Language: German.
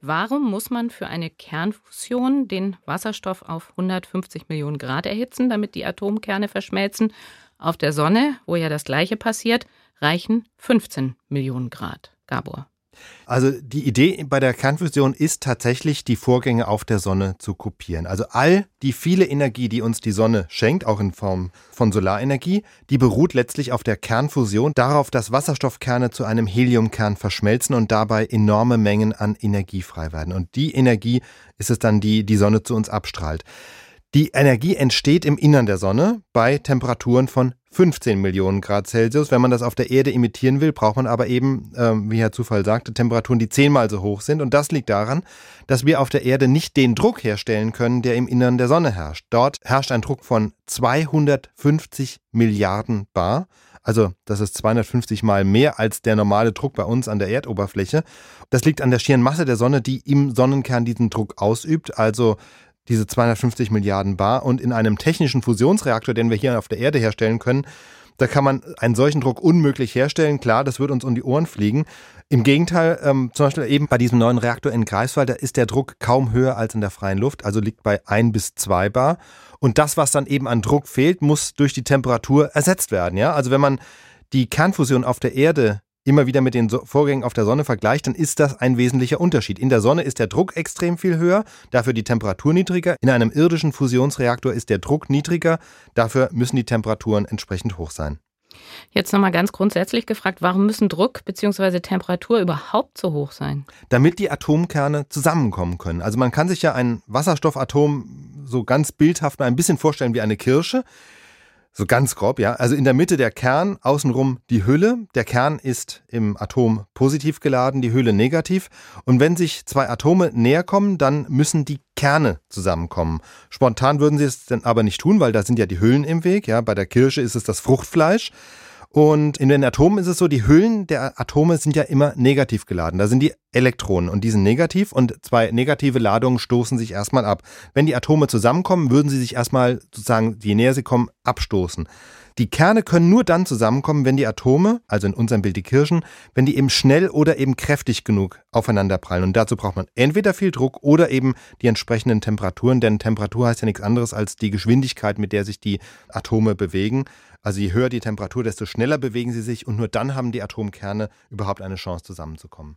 Warum muss man für eine Kernfusion den Wasserstoff auf 150 Millionen Grad erhitzen, damit die Atomkerne verschmelzen? Auf der Sonne, wo ja das gleiche passiert, reichen 15 Millionen Grad. Gabor. Also die Idee bei der Kernfusion ist tatsächlich, die Vorgänge auf der Sonne zu kopieren. Also all die viele Energie, die uns die Sonne schenkt, auch in Form von Solarenergie, die beruht letztlich auf der Kernfusion, darauf, dass Wasserstoffkerne zu einem Heliumkern verschmelzen und dabei enorme Mengen an Energie frei werden. Und die Energie ist es dann, die die Sonne zu uns abstrahlt. Die Energie entsteht im Innern der Sonne bei Temperaturen von 15 Millionen Grad Celsius. Wenn man das auf der Erde imitieren will, braucht man aber eben, äh, wie Herr Zufall sagte, Temperaturen, die zehnmal so hoch sind. Und das liegt daran, dass wir auf der Erde nicht den Druck herstellen können, der im Innern der Sonne herrscht. Dort herrscht ein Druck von 250 Milliarden Bar. Also das ist 250 mal mehr als der normale Druck bei uns an der Erdoberfläche. Das liegt an der schieren Masse der Sonne, die im Sonnenkern diesen Druck ausübt. Also diese 250 Milliarden Bar. Und in einem technischen Fusionsreaktor, den wir hier auf der Erde herstellen können, da kann man einen solchen Druck unmöglich herstellen. Klar, das wird uns um die Ohren fliegen. Im Gegenteil, ähm, zum Beispiel eben bei diesem neuen Reaktor in Greifswald, da ist der Druck kaum höher als in der freien Luft, also liegt bei ein bis zwei Bar. Und das, was dann eben an Druck fehlt, muss durch die Temperatur ersetzt werden. Ja? Also wenn man die Kernfusion auf der Erde immer wieder mit den Vorgängen auf der Sonne vergleicht, dann ist das ein wesentlicher Unterschied. In der Sonne ist der Druck extrem viel höher, dafür die Temperatur niedriger. In einem irdischen Fusionsreaktor ist der Druck niedriger, dafür müssen die Temperaturen entsprechend hoch sein. Jetzt nochmal ganz grundsätzlich gefragt, warum müssen Druck bzw. Temperatur überhaupt so hoch sein? Damit die Atomkerne zusammenkommen können. Also man kann sich ja ein Wasserstoffatom so ganz bildhaft mal ein bisschen vorstellen wie eine Kirsche. So ganz grob, ja. Also in der Mitte der Kern, außenrum die Hülle. Der Kern ist im Atom positiv geladen, die Hülle negativ. Und wenn sich zwei Atome näher kommen, dann müssen die Kerne zusammenkommen. Spontan würden sie es dann aber nicht tun, weil da sind ja die Hüllen im Weg. Ja, bei der Kirsche ist es das Fruchtfleisch. Und in den Atomen ist es so, die Hüllen der Atome sind ja immer negativ geladen. Da sind die Elektronen und die sind negativ und zwei negative Ladungen stoßen sich erstmal ab. Wenn die Atome zusammenkommen, würden sie sich erstmal sozusagen, je näher sie kommen, abstoßen. Die Kerne können nur dann zusammenkommen, wenn die Atome, also in unserem Bild die Kirschen, wenn die eben schnell oder eben kräftig genug aufeinander prallen. Und dazu braucht man entweder viel Druck oder eben die entsprechenden Temperaturen, denn Temperatur heißt ja nichts anderes als die Geschwindigkeit, mit der sich die Atome bewegen. Also je höher die Temperatur, desto schneller bewegen sie sich und nur dann haben die Atomkerne überhaupt eine Chance zusammenzukommen.